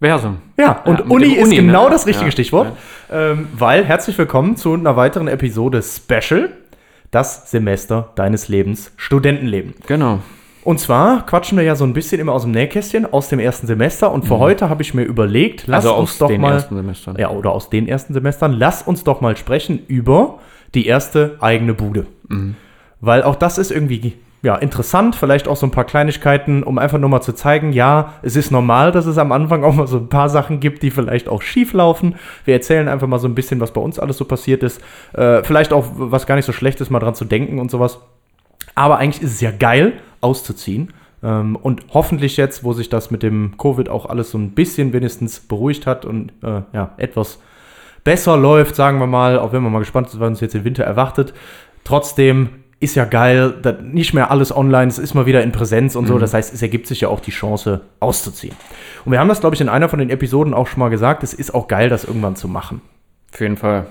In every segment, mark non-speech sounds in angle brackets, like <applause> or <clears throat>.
Versum. Ja, und Ja, Uni ist Uni, genau ne? das richtige Ja, Stichwort, ähm, weil herzlich willkommen zu einer weiteren Episode Special, das Semester deines Lebens, Studentenleben. Genau. Und zwar quatschen wir ja so ein bisschen immer aus dem Nähkästchen, aus dem ersten Semester. Und für heute habe ich mir überlegt, lass Mhm. Also uns aus doch den mal, ersten Semestern. ja, oder aus den ersten Semestern, lass uns doch mal sprechen über die erste eigene Bude. Mhm. Weil auch das ist irgendwie ja, interessant, vielleicht auch so ein paar Kleinigkeiten, um einfach nur mal zu zeigen, ja, es ist normal, dass es am Anfang auch mal so ein paar Sachen gibt, die vielleicht auch schief laufen. Wir erzählen einfach mal so ein bisschen, was bei uns alles so passiert ist. Äh, vielleicht auch, was gar nicht so schlecht ist, mal dran zu denken und sowas. Aber eigentlich ist es ja geil, auszuziehen. Ähm, und hoffentlich jetzt, wo sich das mit dem Covid auch alles so ein bisschen wenigstens beruhigt hat und äh, ja, etwas besser läuft, sagen wir mal, auch wenn man mal gespannt ist, was uns jetzt im Winter erwartet. Trotzdem ist ja geil, nicht mehr alles online, es ist mal wieder in Präsenz und so. Das heißt, es ergibt sich ja auch die Chance, auszuziehen. Und wir haben das, glaube ich, in einer von den Episoden auch schon mal gesagt, es ist auch geil, das irgendwann zu machen. Auf jeden Fall.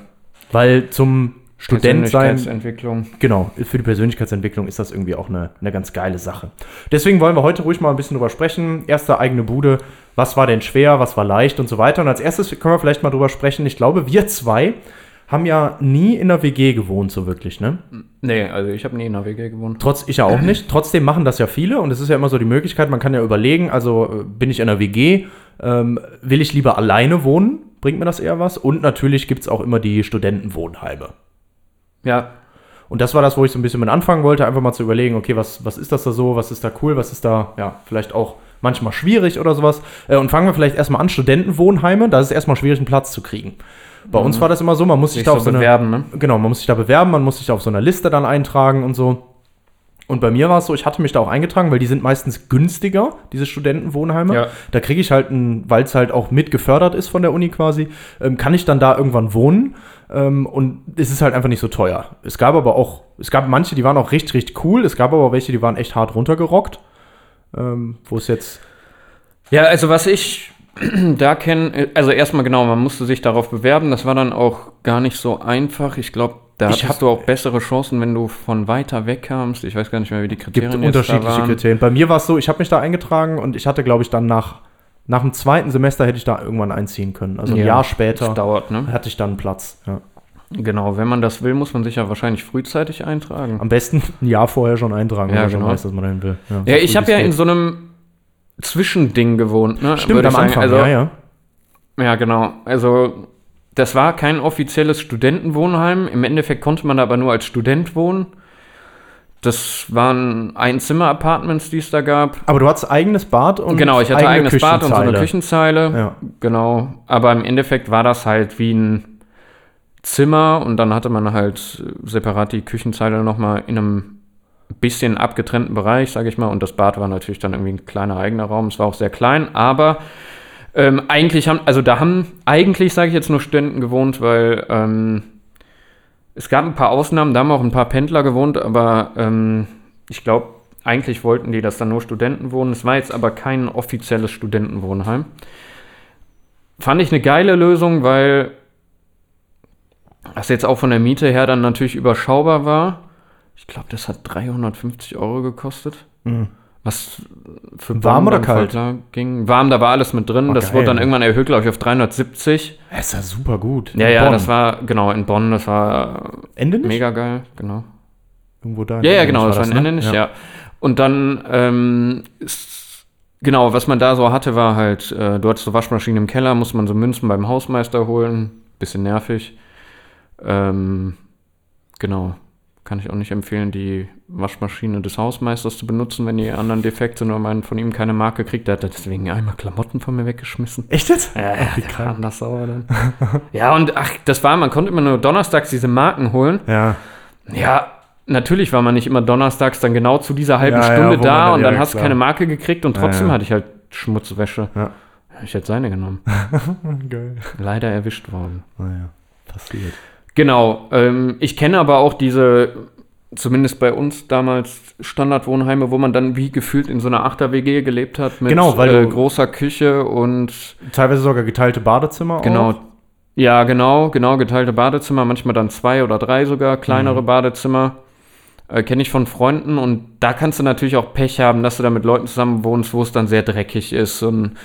Weil zum Student sein, Persönlichkeitsentwicklung. Genau, für die Persönlichkeitsentwicklung ist das irgendwie auch eine, eine ganz geile Sache. Deswegen wollen wir heute ruhig mal ein bisschen drüber sprechen. Erste eigene Bude, was war denn schwer, was war leicht und so weiter. Und als erstes können wir vielleicht mal drüber sprechen. Ich glaube, wir zwei haben ja nie in einer WG gewohnt, so wirklich, ne? Nee, also ich habe nie in der WG gewohnt. Trotz, ich ja auch <clears throat> nicht. Trotzdem machen das ja viele und es ist ja immer so die Möglichkeit, man kann ja überlegen, also äh, bin ich in einer WG, ähm, will ich lieber alleine wohnen? Bringt mir das eher was? Und natürlich gibt es auch immer die Studentenwohnheime. Ja, Und das war das, wo ich so ein bisschen mit anfangen wollte, einfach mal zu überlegen, okay, was, was ist das da so, was ist da cool, was ist da, ja, vielleicht auch manchmal schwierig oder sowas. Äh, und fangen wir vielleicht erstmal an, Studentenwohnheime, da ist es erstmal schwierig, einen Platz zu kriegen. Bei uns war das immer so, man muss sich sich da auf so eine, bewerben, ne? Genau, man muss sich da bewerben, man muss sich da auf so einer Liste dann eintragen und so. Und bei mir war es so, ich hatte mich da auch eingetragen, weil die sind meistens günstiger, diese Studentenwohnheime. Ja. Da kriege ich halt, weil es halt auch mit gefördert ist von der Uni quasi, ähm, kann ich dann da irgendwann wohnen. Ähm, und es ist halt einfach nicht so teuer. Es gab aber auch, es gab manche, die waren auch richtig, richtig cool. Es gab aber welche, die waren echt hart runtergerockt. Ähm, wo es jetzt, Ja, also was ich da kenne, also erstmal genau, man musste sich darauf bewerben. Das war dann auch gar nicht so einfach. Ich glaube, da Ich hab- du auch bessere Chancen, wenn du von weiter weg kamst. Ich weiß gar nicht mehr, wie die gibt Kriterien unterschiedliche jetzt da waren. Kriterien. Bei mir war es so, ich habe mich da eingetragen und ich hatte, glaube ich, dann nach, nach dem zweiten Semester hätte ich da irgendwann einziehen können. Also ein Ja, Jahr später dauert, ne? hatte ich dann Platz. Ja. Genau, wenn man das will, muss man sich ja wahrscheinlich frühzeitig eintragen. Am besten ein Jahr vorher schon eintragen, Ja, wenn man schon genau. weiß, dass man dahin will. Ja, so ich habe ja in so einem Zwischending gewohnt, ne? Stimmt, am. Anfang, Also, ja, ja. Ja, genau. Also, das war kein offizielles Studentenwohnheim. Im Endeffekt konnte man da aber nur als Student wohnen. Das waren Einzimmer-Apartments, die es da gab. Aber du hattest eigenes Bad und genau, ich hatte eigene eigenes Bad und so eine Küchenzeile. Küchenzeile. Ja. Genau. Aber im Endeffekt war das halt wie ein Zimmer und dann hatte man halt separat die Küchenzeile nochmal in einem bisschen abgetrennten Bereich, sage ich mal. Und das Bad war natürlich dann irgendwie ein kleiner eigener Raum. Es war auch sehr klein, aber ähm, eigentlich haben, also da haben eigentlich, sage ich jetzt nur Studenten gewohnt, weil ähm, es gab ein paar Ausnahmen, da haben auch ein paar Pendler gewohnt, aber ähm, ich glaube, eigentlich wollten die, dass da nur Studenten wohnen. Es war jetzt aber kein offizielles Studentenwohnheim. Fand ich eine geile Lösung, weil das jetzt auch von der Miete her dann natürlich überschaubar war. Ich glaube, das hat 350 Euro gekostet. Mhm. Was für Warm oder kalt? Ging. Warm, da war alles mit drin. Oh, das geil. wurde dann irgendwann erhöht, glaube ich, auf 370. Das ist ja super gut. Ja, In ja, Bonn. das war, genau, in Bonn, das war Ende nicht? mega geil, genau. Irgendwo da. Ja, ja, genau, das war ein Ende nicht, ne? ja. Und dann, ähm, genau, was man da so hatte, war halt, äh, du hattest so Waschmaschine im Keller, musste man so Münzen beim Hausmeister holen. Bisschen nervig. Ähm, genau. Kann ich auch nicht empfehlen, die Waschmaschine des Hausmeisters zu benutzen, wenn die anderen defekt sind oder man von ihm keine Marke kriegt. Der hat deswegen einmal Klamotten von mir weggeschmissen. Echt jetzt? Ja, Ach, wie krank. das sauer dann. <laughs> ja, und ach, das war, man konnte immer nur donnerstags diese Marken holen. Ja. Ja, natürlich war man nicht immer donnerstags dann genau zu dieser halben Ja, ja, Stunde man da und ja, dann hast du keine Marke gekriegt und Ja, trotzdem ja. hatte ich halt Schmutzwäsche. Ja. Ich hätte seine genommen. <laughs> Geil. Leider erwischt worden. Naja, passiert. Genau. Ähm, ich kenne aber auch diese, zumindest bei uns damals, Standardwohnheime, wo man dann wie gefühlt in so einer Achter-WG gelebt hat mit Genau, weil äh, großer Küche und Teilweise sogar geteilte Badezimmer genau. auch. Ja, genau, genau, geteilte Badezimmer, manchmal dann zwei oder drei sogar, Mhm. kleinere Badezimmer. Äh, Kenne ich von Freunden und da kannst du natürlich auch Pech haben, dass du da mit Leuten zusammen wohnst, wo es dann sehr dreckig ist und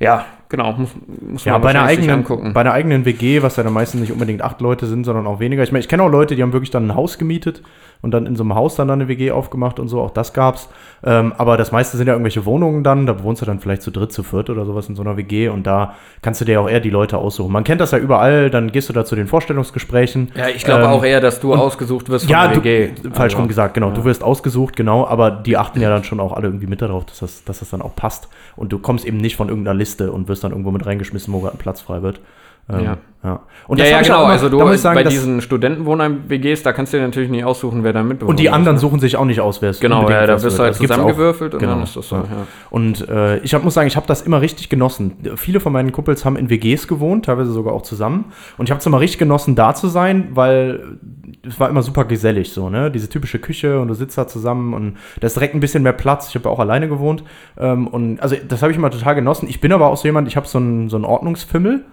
ja, genau, muss, muss Ja, man bei einer, eigenen, angucken. bei einer eigenen WG, was ja dann meistens nicht unbedingt acht Leute sind, sondern auch weniger. Ich meine, ich kenne auch Leute, die haben wirklich dann ein Haus gemietet und dann in so einem Haus dann, eine WG aufgemacht und so, auch das gab's. Ähm, aber das meiste sind ja irgendwelche Wohnungen dann, da wohnst du dann vielleicht zu dritt, zu viert oder sowas in so einer WG und da kannst du dir auch eher die Leute aussuchen. Man kennt das ja überall, dann gehst du da zu den Vorstellungsgesprächen. ja, ich glaube Ähm, auch eher, dass du ausgesucht wirst von Ja, der du, WG. falsch Also, rum gesagt, genau. Du wirst ausgesucht, genau, aber die achten ja dann schon auch alle irgendwie mit darauf, dass das, dass das dann auch passt. Und du kommst eben nicht von irgendeiner Liste und wirst dann irgendwo mit reingeschmissen, wo gerade ein Platz frei wird. Ähm, Ja. ja. Und ja, ja, genau. immer- also du da muss ich sagen, bei diesen Studentenwohnheim-WGs, da kannst du dir natürlich nicht aussuchen, wer da mitbewohnt. Und die anderen ist, ne? suchen sich auch nicht aus, wer es Genau, ja, da wirst du halt zusammengewürfelt und Genau, dann ist das so. ja. Ja. Und äh, ich hab, muss sagen, ich habe das immer richtig genossen. Viele von meinen Kumpels haben in WGs gewohnt, teilweise sogar auch zusammen. Und ich habe es immer richtig genossen, da zu sein, weil es war immer super gesellig so, ne? Diese typische Küche und du sitzt da zusammen und da ist direkt ein bisschen mehr Platz. Ich habe ja auch alleine gewohnt. Ähm, und also das habe ich immer total genossen. Ich bin aber auch so jemand, ich habe so einen so einen Ordnungsfimmel.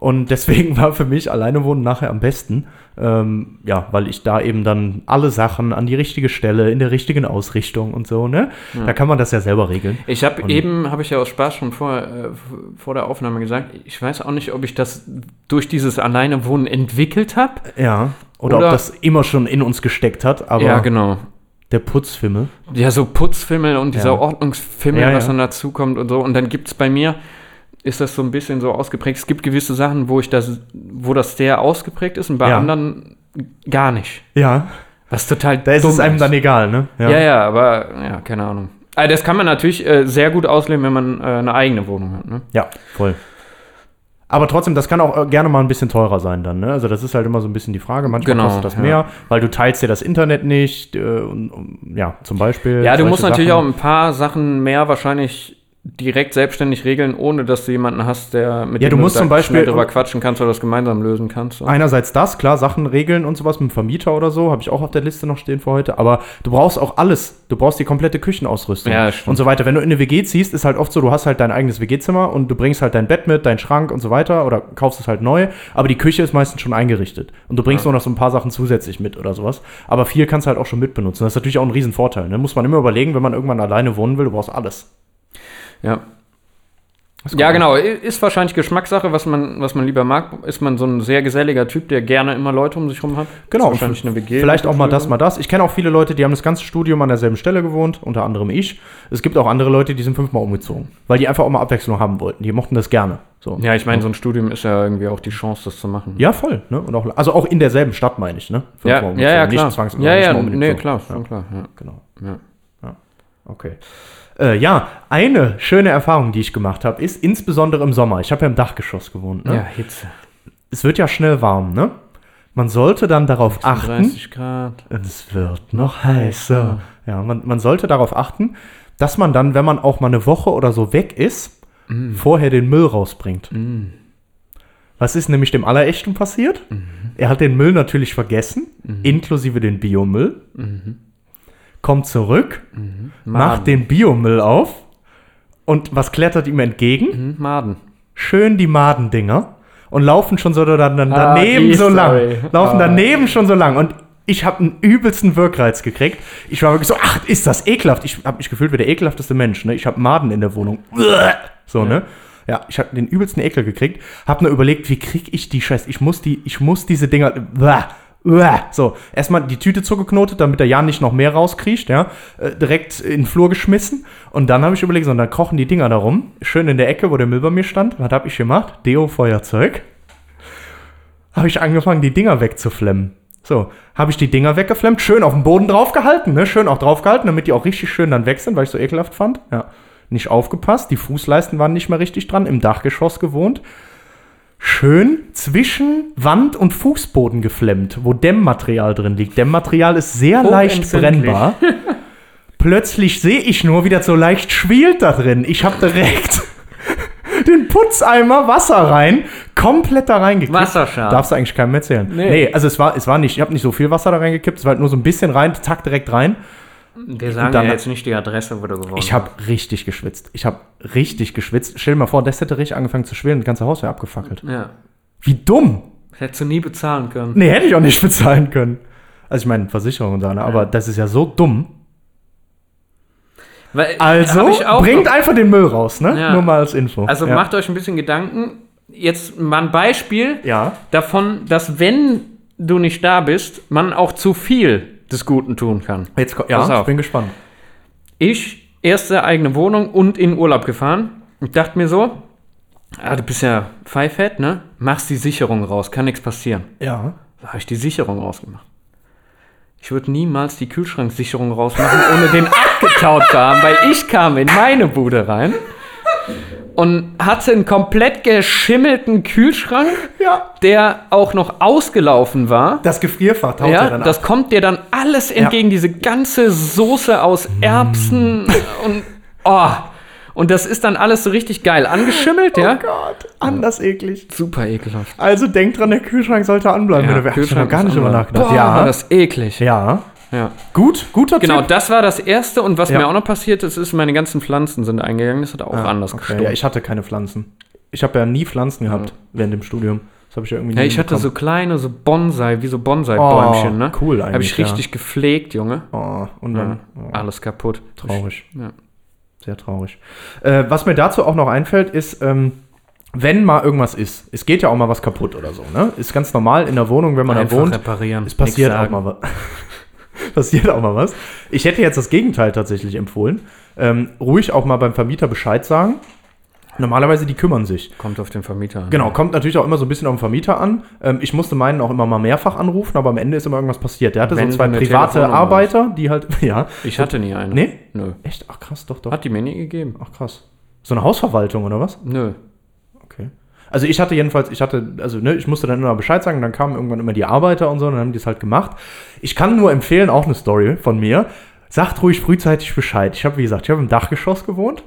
Und deswegen <laughs> war für mich alleine wohnen nachher am besten. Ähm, ja, weil ich da eben dann alle Sachen an die richtige Stelle, in der richtigen Ausrichtung und so, ne? Da kann man das ja selber regeln. Ich habe eben, habe ich ja aus Spaß schon vor, äh, vor der Aufnahme gesagt, ich weiß auch nicht, ob ich das durch dieses Alleinewohnen entwickelt habe. Ja. Oder, Oder- ob das immer schon in uns gesteckt hat, aber Ja, genau. der Putzfimmel. Ja, so Putzfimmel und dieser Ja. Ordnungsfimmel, Ja, was ja. dann dazukommt und so. Und dann gibt es bei mir, ist das so ein bisschen so ausgeprägt. Es gibt gewisse Sachen, wo ich das, wo das sehr ausgeprägt ist und bei Ja. anderen gar nicht. Ja. Was total Da ist es einem dann egal, ne? Ja. ja, aber ja, keine Ahnung. Also das kann man natürlich äh, sehr gut ausleben, wenn man äh, eine eigene Wohnung hat. Ne? Ja, voll. Aber trotzdem, das kann auch äh, gerne mal ein bisschen teurer sein dann, ne? Also das ist halt immer so ein bisschen die Frage. Manchmal Genau, kostet das ja. mehr, weil du teilst dir das Internet nicht äh, und, und ja, zum Beispiel. Ja, du musst natürlich Sachen. auch ein paar Sachen mehr wahrscheinlich direkt selbstständig regeln, ohne dass du jemanden hast, der mit Ja, du dem musst da zum Beispiel- drüber quatschen kannst oder das gemeinsam lösen kannst. So. Einerseits das, klar, Sachen regeln und sowas mit dem Vermieter oder so, habe ich auch auf der Liste noch stehen für heute. Aber du brauchst auch alles. Du brauchst die komplette Küchenausrüstung Ja, und so weiter. Wenn du in eine WG ziehst, ist halt oft so, du hast halt dein eigenes WG-Zimmer und du bringst halt dein Bett mit, deinen Schrank und so weiter oder kaufst es halt neu. Aber die Küche ist meistens schon eingerichtet. Und du bringst nur noch so ein paar Sachen zusätzlich mit oder sowas. Aber viel kannst du halt auch schon mitbenutzen. Das ist natürlich auch ein Riesenvorteil. Ne? Muss man immer überlegen, wenn man irgendwann alleine wohnen will, du brauchst alles. Ja. Ja, genau. Ist wahrscheinlich Geschmackssache, was man, was man lieber mag. Ist man so ein sehr geselliger Typ, der gerne immer Leute um sich rum hat? Genau, Ist wahrscheinlich eine WG. Vielleicht auch mal das, mal das. Ich kenne auch viele Leute, die haben das ganze Studium an derselben Stelle gewohnt, unter anderem ich. Es gibt auch andere Leute, die sind fünfmal umgezogen, weil die einfach auch mal Abwechslung haben wollten. Die mochten das gerne. So. Ja, ich meine, so ein Studium ist ja irgendwie auch die Chance, das zu machen. Ja, voll. Ne? Und auch, also auch in derselben Stadt, meine ich. Ne? ja, Fünfmal ja, ja, klar. Nicht zwangsläufig. ja, ja, nee, klar, Ja, schon klar. Ja. genau. Ja. Okay. Äh, ja, eine schöne Erfahrung, die ich gemacht habe, ist insbesondere im Sommer. Ich habe ja im Dachgeschoss gewohnt. Ne? ja, Hitze. Es wird ja schnell warm, ne? Man sollte dann darauf achten. 30 Grad. Es wird noch heißer. Ja, man, man sollte darauf achten, dass man dann, wenn man auch mal eine Woche oder so weg ist, vorher den Müll rausbringt. Was ist nämlich dem Allerechten passiert? Er hat den Müll natürlich vergessen, inklusive den Biomüll. Kommt zurück, macht den Biomüll auf und was klettert ihm entgegen? Hm, Maden. schön die Madendinger und laufen schon so dann, dann Ah, daneben so lang. Laufen Ah. daneben schon so lang. Und ich habe einen übelsten Wirkreiz gekriegt. Ich war wirklich so, ach, ist das ekelhaft. Ich habe mich gefühlt wie der ekelhafteste Mensch. Ne? Ich habe Maden in der Wohnung. So, ne? Ja, ich habe den übelsten Ekel gekriegt. Habe nur überlegt, wie krieg ich die Scheiße? Ich muss die, ich muss diese Dinger. So, erstmal die Tüte zugeknotet, damit der Jan nicht noch mehr rauskriecht, ja. Äh, direkt in den Flur geschmissen. Und dann habe ich überlegt, so, und dann kochen die Dinger da rum. Schön in der Ecke, wo der Müll bei mir stand. Was habe ich gemacht? Deo-Feuerzeug. Habe ich angefangen, die Dinger wegzuflemmen. So, habe ich die Dinger weggeflemmt, schön auf den Boden draufgehalten, ne? Schön auch draufgehalten, damit die auch richtig schön dann weg sind, weil ich so ekelhaft fand. Ja. Nicht aufgepasst, die Fußleisten waren nicht mehr richtig dran, im Dachgeschoss gewohnt schön zwischen Wand und Fußboden geflemmt, wo Dämmmaterial drin liegt. Dämmmaterial ist sehr leicht brennbar. <laughs> Plötzlich sehe ich nur, wie das so leicht schwielt da drin. Ich habe direkt <laughs> den Putzeimer Wasser rein, komplett da reingekippt. Wasserschaden. Darfst du eigentlich keinem erzählen. Nee. Nee, also es war, es war nicht, ich habe nicht so viel Wasser da reingekippt, es war halt nur so ein bisschen rein, zack, direkt rein. Wir sagen dann- ja jetzt nicht die Adresse, wo du gewohnt Ich habe richtig geschwitzt. Ich habe richtig geschwitzt. Stell dir mal vor, das hätte richtig angefangen zu schwillen, das ganze Haus wäre abgefackelt. Ja. Wie dumm! Das hättest du nie bezahlen können. Nee, hätte ich auch nicht <laughs> bezahlen können. Also ich meine, Versicherung und so, ne? aber das ist ja so dumm. Weil, Also, hab ich auch bringt noch- einfach den Müll raus, ne? Ja. Nur mal als Info. Also ja. macht euch ein bisschen Gedanken. Jetzt mal ein Beispiel Ja. davon, dass wenn du nicht da bist, man auch zu viel des Guten tun kann. Jetzt, ja, auf. ich bin gespannt. Ich, erste eigene Wohnung und in Urlaub gefahren. Ich dachte mir so, ah, du bist ja Pfeifett, ne? Machst die Sicherung raus, kann nichts passieren. Ja. Da habe ich die Sicherung rausgemacht. Ich würde niemals die Kühlschranksicherung rausmachen, ohne den <laughs> abgetaut zu haben, weil ich kam in meine Bude rein und hatte einen komplett geschimmelten Kühlschrank, Ja. der auch noch ausgelaufen war. Das Gefrierfach taucht ja, Ja, dann das ab. kommt dir dann alles entgegen, diese ganze Soße aus Erbsen und oh. Und das ist dann alles so richtig geil angeschimmelt, ja? Oh Gott, anders eklig. Super ekelhaft. Also denk dran, der Kühlschrank sollte anbleiben. Ja, Ja, da Kühlschrank gar nicht drüber nachgedacht. Boah, ja. war das eklig. ja. Ja. Gut, guter Genau, Tipp. das war das Erste. Und was Ja. mir auch noch passiert ist, ist, meine ganzen Pflanzen sind eingegangen. Das hat auch anders okay. gestimmt. Ja, ich hatte keine Pflanzen. Ich habe ja nie Pflanzen gehabt während dem Studium. Das habe ich ja irgendwie Ja, nie ich hatte so bekommen. kleine, so Bonsai, wie so Bonsai-Bäumchen, Oh, ne? cool Habe ich eigentlich, ja. richtig gepflegt, Junge. Oh, und Ja. dann oh, Alles kaputt. traurig. Ja. Sehr traurig. Äh, was mir dazu auch noch einfällt, ist, ähm, wenn mal irgendwas ist, es geht ja auch mal was kaputt oder so, ne? Ist ganz normal in der Wohnung, wenn man Einfach da wohnt. reparieren. Es passiert auch mal was. <laughs> <laughs> passiert auch mal was. Ich hätte jetzt das Gegenteil tatsächlich empfohlen. Ähm, ruhig auch mal beim Vermieter Bescheid sagen. Normalerweise, die kümmern sich. Kommt auf den Vermieter an. Genau, kommt natürlich auch immer so ein bisschen auf den Vermieter an. Ähm, ich musste meinen auch immer mal mehrfach anrufen, aber am Ende ist immer irgendwas passiert. Der hatte Wenn so zwei private Arbeiter, die halt, <laughs> ja. Ich hatte nie eine. Nee? Nö. Echt? Ach krass, doch, doch. Hat die mir nie gegeben. Ach krass. So eine Hausverwaltung oder was? Nö. Also ich hatte jedenfalls, ich hatte, also ne, ich musste dann immer Bescheid sagen, dann kamen irgendwann immer die Arbeiter und so, und dann haben die es halt gemacht. Ich kann nur empfehlen, auch eine Story von mir. Sagt ruhig frühzeitig Bescheid. Ich habe, wie gesagt, ich habe im Dachgeschoss gewohnt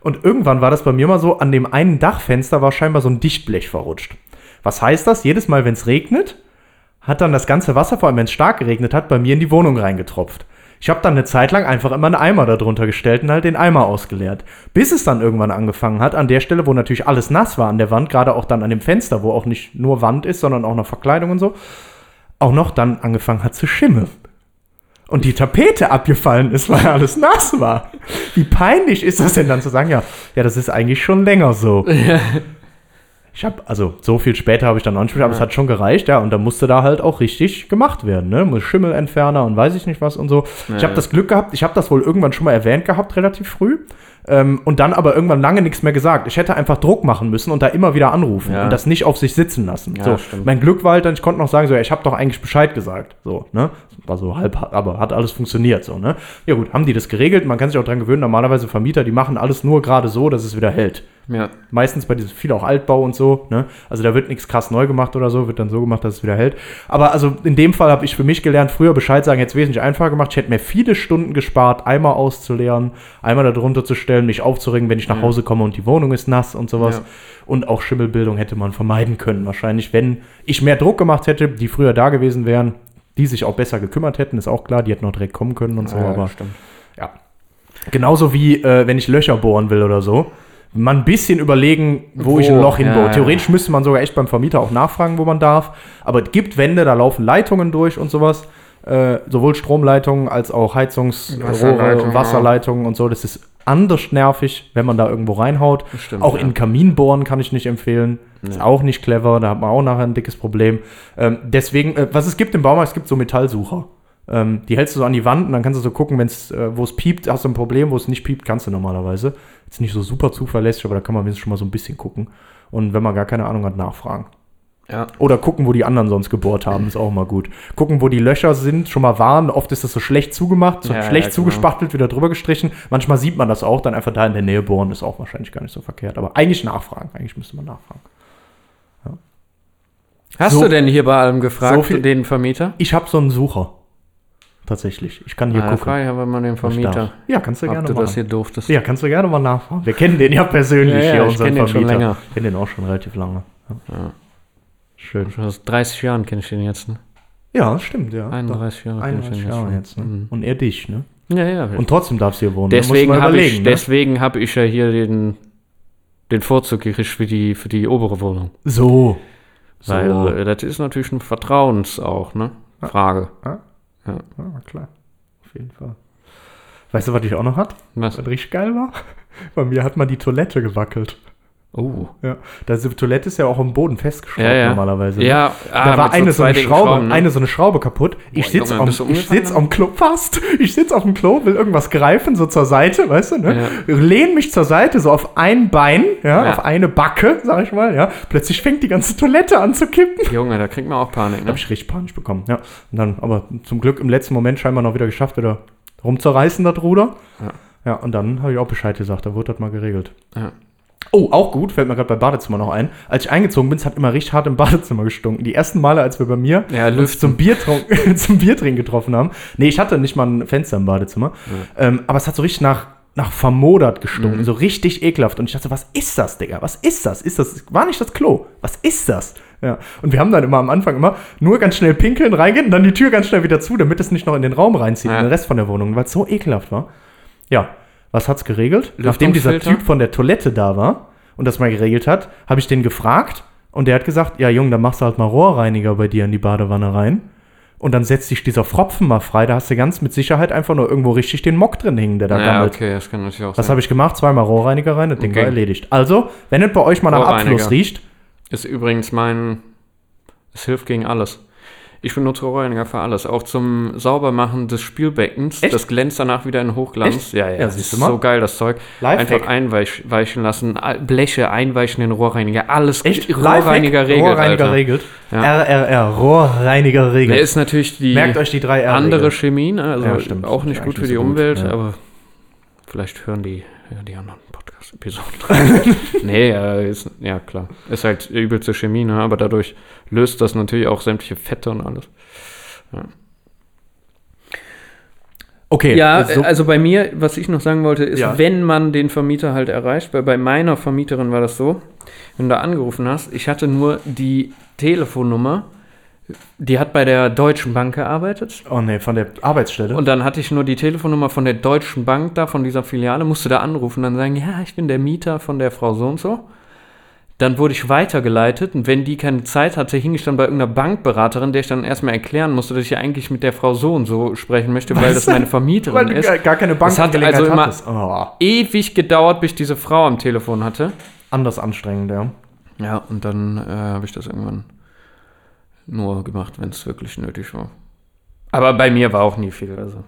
und irgendwann war das bei mir mal so, an dem einen Dachfenster war scheinbar so ein Dichtblech verrutscht. Was heißt das? Jedes Mal, wenn es regnet, hat dann das ganze Wasser, vor allem wenn es stark geregnet hat, bei mir in die Wohnung reingetropft. Ich habe dann eine Zeit lang einfach immer einen Eimer darunter gestellt und halt den Eimer ausgeleert. Bis es dann irgendwann angefangen hat, an der Stelle, wo natürlich alles nass war an der Wand, gerade auch dann an dem Fenster, wo auch nicht nur Wand ist, sondern auch noch Verkleidung und so, auch noch dann angefangen hat zu schimmeln. Und die Tapete abgefallen ist, <laughs> weil alles nass war. Wie peinlich ist das denn dann zu sagen, ja, ja, das ist eigentlich schon länger so. <laughs> Ich habe, also so viel später habe ich dann noch nicht, aber es hat schon gereicht, ja, und da musste da halt auch richtig gemacht werden, ne, mit Schimmelentferner und weiß ich nicht was und so. ich habe ja. das Glück gehabt, ich habe das wohl irgendwann schon mal erwähnt gehabt, relativ früh, ähm, und dann aber irgendwann lange nichts mehr gesagt. Ich hätte einfach Druck machen müssen und da immer wieder anrufen Ja. und das nicht auf sich sitzen lassen. Ja, so, stimmt. mein Glück war halt dann, ich konnte noch sagen, so, ja, ich habe doch eigentlich Bescheid gesagt, so, ne, war so halb, aber hat alles funktioniert, so, ne. Ja gut, haben die das geregelt, man kann sich auch dran gewöhnen, normalerweise Vermieter, die machen alles nur gerade so, dass es wieder hält Ja. meistens bei diesem viel auch Altbau und so, ne? Also da wird nichts krass neu gemacht oder so, wird dann so gemacht, dass es wieder hält. Aber also in dem Fall habe ich für mich gelernt, früher Bescheid sagen, jetzt wesentlich einfacher gemacht. Ich hätte mir viele Stunden gespart, Eimer auszuleeren, Eimer da drunter zu stellen, mich aufzuregen, wenn ich nach Hause komme und die Wohnung ist nass und sowas. Ja. Und auch Schimmelbildung hätte man vermeiden können. Wahrscheinlich, wenn ich mehr Druck gemacht hätte, die früher da gewesen wären, die sich auch besser gekümmert hätten, ist auch klar, die hätten auch direkt kommen können und so, ja, aber stimmt. ja. Genauso wie, äh, wenn ich Löcher bohren will oder so. Man ein bisschen überlegen, wo, Wo? ich ein Loch hinbaue. ja. Theoretisch müsste man sogar echt beim Vermieter auch nachfragen, wo man darf. Aber es gibt Wände, da laufen Leitungen durch und sowas. Äh, sowohl Stromleitungen als auch Heizungsrohre Wasserleitung, und Wasserleitungen und so. Das ist anders nervig, wenn man da irgendwo reinhaut. Stimmt, auch ja. in Kamin bohren kann ich nicht empfehlen. Ist auch nicht clever, da hat man auch nachher ein dickes Problem. Ähm, deswegen, äh, was es gibt im Baumarkt, es gibt so Metallsucher. Ähm, die hältst du so an die Wand und dann kannst du so gucken, wenn's, äh, wo es piept, hast du ein Problem, wo es nicht piept, kannst du normalerweise. Ist nicht so super zuverlässig, aber da kann man wenigstens schon mal so ein bisschen gucken. Und wenn man gar keine Ahnung hat, nachfragen. Ja. Oder gucken, wo die anderen sonst gebohrt haben, ist auch mal gut. Gucken, wo die Löcher sind, schon mal waren. Oft ist das so schlecht zugemacht, so Ja, schlecht ja, genau. zugespachtelt, wieder drüber gestrichen. Manchmal sieht man das auch, dann einfach da in der Nähe bohren, ist auch wahrscheinlich gar nicht so verkehrt. Aber eigentlich nachfragen, eigentlich müsste man nachfragen. Hast So- du denn hier bei allem gefragt, so viel- den Vermieter? Ich habe so einen Sucher. tatsächlich. Ich kann hier Ah, gucken. frage ich aber mal den. Vermieter, Ja, kannst du gerne du machen. das hier durftest. ja, kannst du gerne mal nachfragen. Wir kennen den ja persönlich Ja, ja, hier, ich unseren den schon Vermieter. länger. Ich kenne den auch schon relativ lange. Ja. Schön. Schon Aus 30 Jahren kenne ich den jetzt. Ne? Ja, stimmt, ja. 31 Jahre. Doch. kenn ich 31 den Jahre jetzt. Ne? Mhm. Und er dich, ne? Ja, ja. Und trotzdem darfst du hier wohnen. Du deswegen habe ich, ne? deswegen hab ich ja hier den, den Vorzug gekriegt für die, für die obere Wohnung. So. So. Weil äh, das ist natürlich ein Vertrauens auch, ne? Frage. Ja, klar. Auf jeden Fall. Weißt du, was ich auch noch hatte? Was? Was richtig geil war? <laughs> Bei mir hat mal die Toilette gewackelt. Oh. Ja. Da die Toilette ist ja auch am Boden festgeschraubt Ja, ja. normalerweise. ne? Ja, ah, Da war eine so eine zwei dicken Schraube, Schrauben, ne? eine so eine Schraube kaputt. Ich Boah, sitz Junge, am, ich sitz am Klo fast. Ich sitz auf dem Klo, will irgendwas greifen, so zur Seite, weißt du, ne? Ja. Lehn mich zur Seite, so auf ein Bein, ja, Ja. auf eine Backe, sag ich mal, ja. Plötzlich fängt die ganze Toilette an zu kippen. Junge, da kriegt man auch Panik, Da ne? habe ich richtig Panik bekommen, ja. Und dann, aber zum Glück im letzten Moment scheinbar noch wieder geschafft, wieder rumzureißen, das Ruder. Ja. Ja, und dann habe ich auch Bescheid gesagt, da wurde das mal geregelt. Ja. Oh, auch gut, fällt mir gerade bei Badezimmer noch ein. Als ich eingezogen bin, es hat immer richtig hart im Badezimmer gestunken. Die ersten Male, als wir bei mir Ja, uns zum, Biertrunk- <laughs> zum Biertrinken getroffen haben. Nee, ich hatte nicht mal ein Fenster im Badezimmer. Ähm, aber es hat so richtig nach, nach vermodert gestunken. So richtig ekelhaft. Und ich dachte, was ist das, Digga? Was ist das? Ist das? War nicht das Klo. Was ist das? Ja. Und wir haben dann immer am Anfang immer nur ganz schnell pinkeln, reingehen und dann die Tür ganz schnell wieder zu, damit es nicht noch in den Raum reinzieht, Ja. in den Rest von der Wohnung, weil es so ekelhaft war. Ja, was hat's geregelt? Nachdem dieser? Typ von der Toilette da war und das mal geregelt hat, habe ich den gefragt und der hat gesagt, ja Junge, dann machst du halt mal Rohrreiniger bei dir in die Badewanne rein und dann setzt sich dieser Pfropfen mal frei, da hast du ganz mit Sicherheit einfach nur irgendwo richtig den Mock drin hängen, der da Ja, gammelt. okay, das kann natürlich auch sein. habe ich gemacht? Zweimal Rohrreiniger rein, das Ding Okay. war erledigt. Also, wenn es bei euch mal nach. Abfluss riecht, Ist übrigens mein. Es hilft gegen alles. Ich benutze Rohrreiniger für alles. Auch zum Saubermachen des Spülbeckens. Echt? Das glänzt danach wieder in Hochglanz. Echt? Ja, ja. Ja, das siehst ist du mal. so geil, das Zeug. Lifehack. Einfach einweichen lassen. Bleche einweichen in Rohrreiniger. Alles echt Rohrreiniger Lifehack, regelt. Rohrreiniger Alter. regelt. Ja. RRR, Rohrreiniger Der regelt. ist natürlich die Merkt euch die drei R. andere Chemie, ne? also Ja, stimmt. auch nicht gut für die gut, Umwelt, aber vielleicht hören die, ja, die anderen Podcast-Episoden. <laughs> nee, äh, ist, ja klar. Ist halt übelste Chemie, ne? aber dadurch löst das natürlich auch sämtliche Fette und alles. Okay, Ja, so, also bei mir, was ich noch sagen wollte, ist, Ja. wenn man den Vermieter halt erreicht, weil bei meiner Vermieterin war das so, wenn du da angerufen hast, ich hatte nur die Telefonnummer, die hat bei der Deutschen Bank gearbeitet. oh nee, von der Arbeitsstelle. Und dann hatte ich nur die Telefonnummer von der Deutschen Bank da, von dieser Filiale, musste da anrufen, dann sagen, ja, ich bin der Mieter von der Frau so und so. Dann wurde ich weitergeleitet und wenn die keine Zeit hatte, hing ich dann bei irgendeiner Bankberaterin, der ich dann erstmal erklären musste, dass ich ja eigentlich mit der Frau so und so sprechen möchte, weil das meine Vermieterin ist. gar- keine Das hat Bankangelegenheit also immer-. Oh, Ewig gedauert, bis ich diese Frau am Telefon hatte. anders anstrengend, ja. Ja, und dann äh, habe ich das irgendwann nur gemacht, wenn es wirklich nötig war. Aber bei mir war auch nie viel. Also.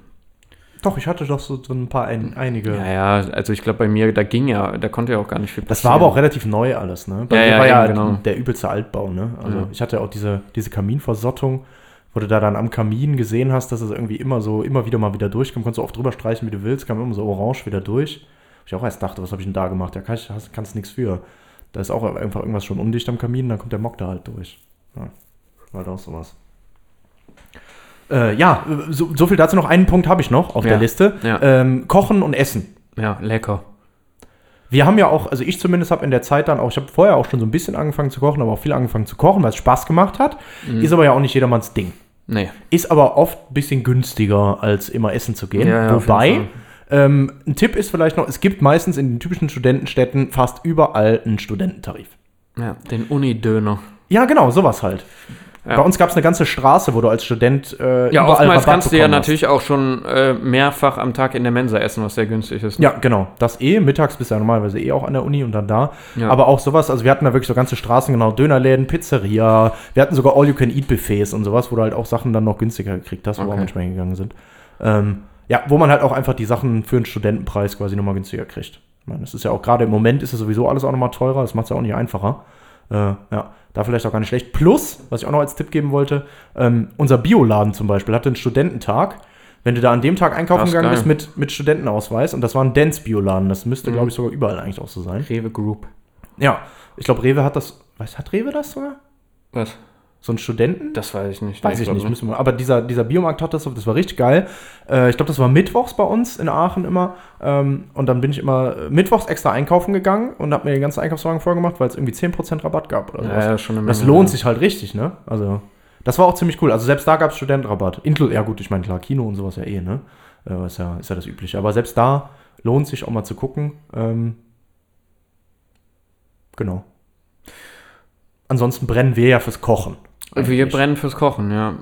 Doch, ich hatte doch so, so ein paar, ein, einige. Ja, ja, also ich glaube bei mir, da ging ja, da konnte ja auch gar nicht viel Das war aber auch relativ neu alles, ne? Bei Ja, mir ja, war ja genau. der übelste Altbau, ne? Also Ja. ich hatte auch diese, diese Kaminversottung, wo du da dann am Kamin gesehen hast, dass es irgendwie immer so, immer wieder mal wieder durchkommt. Konntest du oft drüber streichen, wie du willst, kam immer so orange wieder durch. Wo ich auch erst dachte, was habe ich denn da gemacht? Ja, kann ich, kannst nichts für. Da ist auch einfach irgendwas schon undicht am Kamin, dann kommt der Mock da halt durch. Ja, halt auch sowas. Äh, ja, so, so viel dazu noch. Einen Punkt habe ich noch auf Ja, der Liste. ja. Ähm, Kochen und Essen. Ja, lecker. Wir haben ja auch, also ich zumindest habe in der Zeit dann auch, ich habe vorher auch schon so ein bisschen angefangen zu kochen, aber auch viel angefangen zu kochen, weil es Spaß gemacht hat. Mhm. Ist aber ja auch nicht jedermanns Ding. Nee. Ist aber oft ein bisschen günstiger, als immer essen zu gehen. Ja, Wobei, ähm, ein Tipp ist vielleicht noch, es gibt meistens in den typischen Studentenstädten fast überall einen Studententarif. Ja, den Uni-Döner. Ja, genau, sowas halt. Ja. Bei uns gab es eine ganze Straße, wo du als Student äh, Ja, überall oftmals Rabatt kannst du ja hast. natürlich auch schon äh, mehrfach am Tag in der Mensa essen, was sehr günstig ist. ne? Ja, genau. Das eh. Mittags bist du ja normalerweise eh auch an der Uni und dann da. Ja. Aber auch sowas, also wir hatten da wirklich so ganze Straßen, genau, Dönerläden, Pizzeria. Wir hatten sogar All-You-Can-Eat-Buffets und sowas, wo du halt auch Sachen dann noch günstiger gekriegt hast, wo wir auch Okay. manchmal hingegangen sind. Ähm, ja, wo man halt auch einfach die Sachen für einen Studentenpreis quasi nochmal günstiger kriegt. Ich meine, das ist ja auch gerade im Moment ist es sowieso alles auch nochmal teurer, das macht es ja auch nicht einfacher. Äh, ja, da vielleicht auch gar nicht schlecht. Plus, was ich auch noch als Tipp geben wollte, ähm, unser Bioladen zum Beispiel hatte einen Studententag. Wenn du da an dem Tag einkaufen gegangen geil. bist mit, mit Studentenausweis, und das war ein Dance-Bioladen, das müsste, Mhm. glaube ich, sogar überall eigentlich auch so sein. Rewe Group. Ja, ich glaube, Rewe hat das, weiß, hat Rewe das sogar? Was? Ich So einen Studenten? Das weiß ich nicht. Weiß ich glaub nicht, müssen wir. Aber dieser, dieser Biomarkt hat das, das war richtig geil. Äh, ich glaube, das war mittwochs bei uns in Aachen immer. Ähm, und dann bin ich immer äh, mittwochs extra einkaufen gegangen und habe mir den ganzen Einkaufswagen vollgemacht, weil es irgendwie 10% Rabatt gab oder Ja, ja, schon eine das Menge, lohnt ja. sich halt richtig, ne? Also, das war auch ziemlich cool. Also, selbst da gab es Studentenrabatt. Ja, gut, ich meine, klar, Kino und sowas ja eh, ne? Äh, ist, ja, ist ja das Übliche. Aber selbst da lohnt sich auch mal zu gucken. Ähm, genau. Ansonsten brennen wir ja fürs Kochen. Wir Eigentlich. brennen fürs Kochen, ja.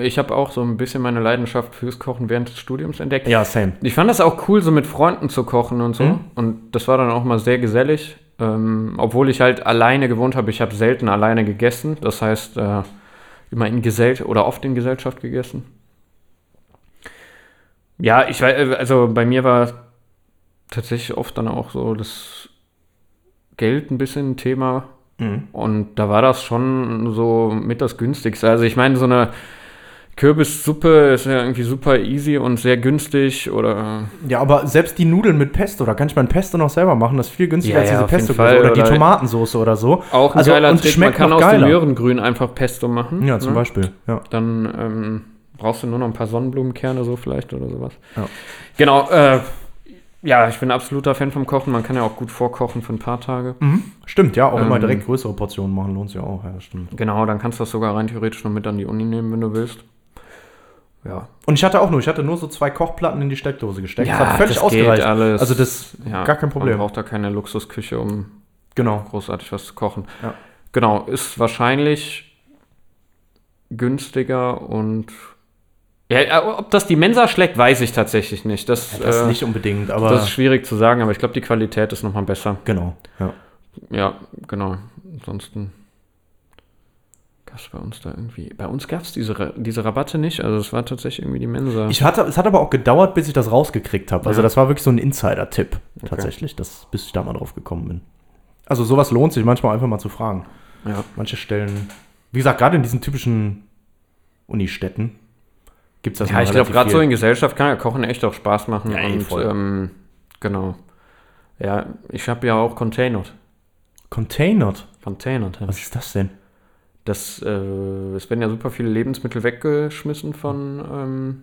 Ich habe auch so ein bisschen meine Leidenschaft fürs Kochen während des Studiums entdeckt. Ja, same. Ich fand das auch cool, so mit Freunden zu kochen und so. Mhm. Und das war dann auch mal sehr gesellig. Ähm, obwohl ich halt alleine gewohnt habe. Ich habe selten alleine gegessen. Das heißt, äh, immer in Gesellschaft oder oft in Gesellschaft gegessen. Ja, ich weiß, also bei mir war tatsächlich oft dann auch so das Geld ein bisschen ein Thema. Mhm. Und da war das schon so mit das günstigste. Also ich meine, so eine Kürbissuppe ist ja irgendwie super easy und sehr günstig oder Ja, aber selbst die Nudeln mit Pesto, da kann ich mein Pesto noch selber machen. Das ist viel günstiger Ja, als diese pesto Fall. oder die Oder- Tomatensoße oder so. auch ein Also, geiler und Trick. Man schmeckt kann noch aus dem. Möhrengrün einfach Pesto machen. Ja, zum ne? Beispiel. Ja. Dann ähm, brauchst du nur noch ein paar Sonnenblumenkerne so vielleicht oder sowas. Ja. Genau. Äh, ja, ich bin absoluter Fan vom Kochen. Man kann ja auch gut vorkochen für ein paar Tage. Mhm. Stimmt, ja, auch immer Ähm, direkt größere Portionen machen lohnt sich auch. Ja, stimmt. Genau, dann kannst du das sogar rein theoretisch noch mit an die Uni nehmen, wenn du willst. Ja. Und ich hatte auch nur, ich hatte nur so zwei Kochplatten in die Steckdose gesteckt. Ja, das hat völlig das ausgereicht. geht alles. Also das Ja, gar kein Problem. Man braucht da keine Luxusküche, um Genau. großartig was zu kochen. Ja. Genau, ist wahrscheinlich günstiger und ja, äh, ob das die Mensa schlägt, weiß ich tatsächlich nicht. Das, Das äh, nicht unbedingt, aber das ist schwierig zu sagen, aber ich glaube, die Qualität ist nochmal besser. genau. Ja. Ja, genau. Ansonsten gab es bei uns da irgendwie. Bei uns gab es diese, diese Rabatte nicht. Also es war tatsächlich irgendwie die Mensa. Ich hatte, es hat aber auch gedauert, bis ich das rausgekriegt habe. Also Ja. das war wirklich so ein Insider-Tipp tatsächlich, das, bis ich da mal drauf gekommen bin. Also sowas lohnt sich manchmal einfach mal zu fragen. ja. Manche Stellen, wie gesagt, gerade in diesen typischen Unistädten gibt es das Ja, ich glaube, gerade so in Gesellschaft kann ja Kochen echt auch Spaß machen. Ja, und voll. ähm, genau. Ja, ich habe ja auch Containert. Containert. Containert. hab Was ist das denn? Das, äh, es werden ja super viele Lebensmittel weggeschmissen von, ähm,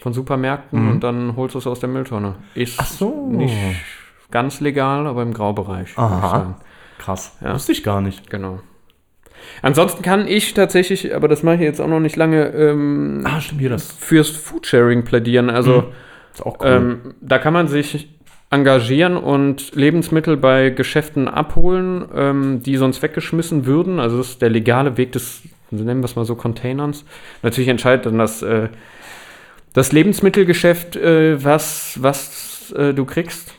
von Supermärkten Mhm. und dann holst du es aus der Mülltonne. Ist Ach so. nicht ganz legal, aber im Graubereich. Aha. Krass. Ja. Wusste ich gar nicht. Genau. Ansonsten kann ich tatsächlich, aber das mache ich jetzt auch noch nicht lange, ähm, Ah, stimmt hier, das fürs Foodsharing plädieren. Also Mhm. ist auch cool. ähm, da kann man sich engagieren und Lebensmittel bei Geschäften abholen, ähm, die sonst weggeschmissen würden. Also das ist der legale Weg des, nennen wir es mal so, Containers. Natürlich entscheidet dann das, äh, das Lebensmittelgeschäft, äh, was, was äh, du kriegst.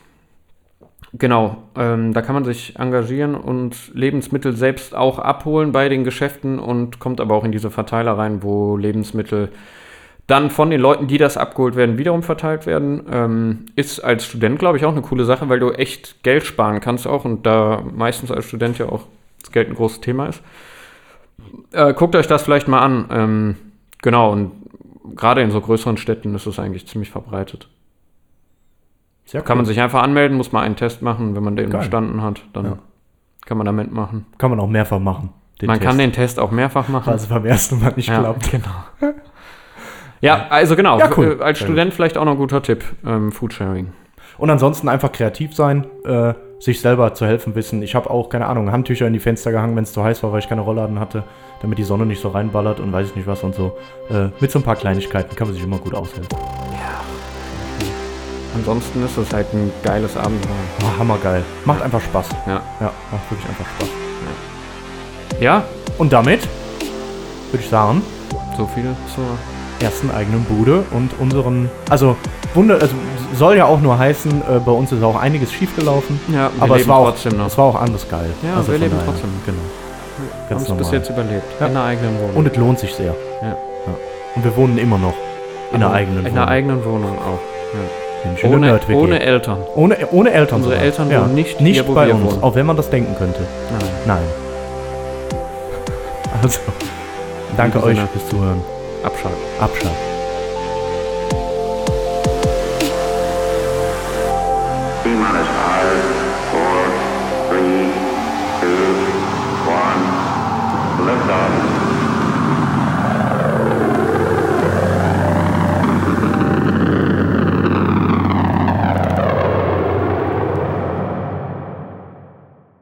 Genau, ähm, da kann man sich engagieren und Lebensmittel selbst auch abholen bei den Geschäften und kommt aber auch in diese Verteiler rein, wo Lebensmittel dann von den Leuten, die das abgeholt werden, wiederum verteilt werden. Ähm, ist als Student, glaube ich, auch eine coole Sache, weil du echt Geld sparen kannst auch und da meistens als Student ja auch das Geld ein großes Thema ist. Äh, guckt euch das vielleicht mal an. Ähm, genau, und gerade in so größeren Städten ist es eigentlich ziemlich verbreitet. Sehr Kann man sich einfach anmelden, muss mal einen Test machen. Wenn man den Geil. bestanden hat, dann Ja. kann man da mitmachen. Kann man auch mehrfach machen. man Test. kann den Test auch mehrfach machen. Falls es beim ersten Mal nicht ja, klappt. genau. Ja, also genau, Ja, cool. äh, als Student vielleicht auch noch ein guter Tipp, ähm, Foodsharing. Und ansonsten einfach kreativ sein, äh, sich selber zu helfen wissen. Ich habe auch, keine Ahnung, Handtücher in die Fenster gehangen, wenn es zu heiß war, weil ich keine Rollladen hatte, damit die Sonne nicht so reinballert und weiß ich nicht was und so. Äh, mit so ein paar Kleinigkeiten kann man sich immer gut aushelfen. Ansonsten ist es halt ein geiles Abenteuer. Oh, hammergeil. Macht einfach Spaß. Ja. Ja, macht wirklich einfach Spaß. Ja, Und damit würde ich sagen, so viel zur. ersten eigenen Bude und unseren, also Wunder, also soll ja auch nur heißen, äh, bei uns ist auch einiges schiefgelaufen, Ja, aber es war, auch, trotzdem noch. es war auch anders geil. Ja, Also wir leben daher, trotzdem. Genau. Wir haben Ganz es bis jetzt überlebt. Ja. In der eigenen Wohnung. Und es lohnt sich sehr. Ja. Und wir wohnen immer noch in der Aber eigenen In Wohnung. der eigenen Wohnung auch. Ja. Ohne, ohne Eltern. ohne, ohne Eltern Unsere sogar. Eltern wohnen nicht hier, nicht wo bei wir uns, wohnen. auch wenn man das denken könnte. Nein. Nein. Also, <laughs> danke euch Sinne. fürs Zuhören. Abschalten. Abschalten. Five,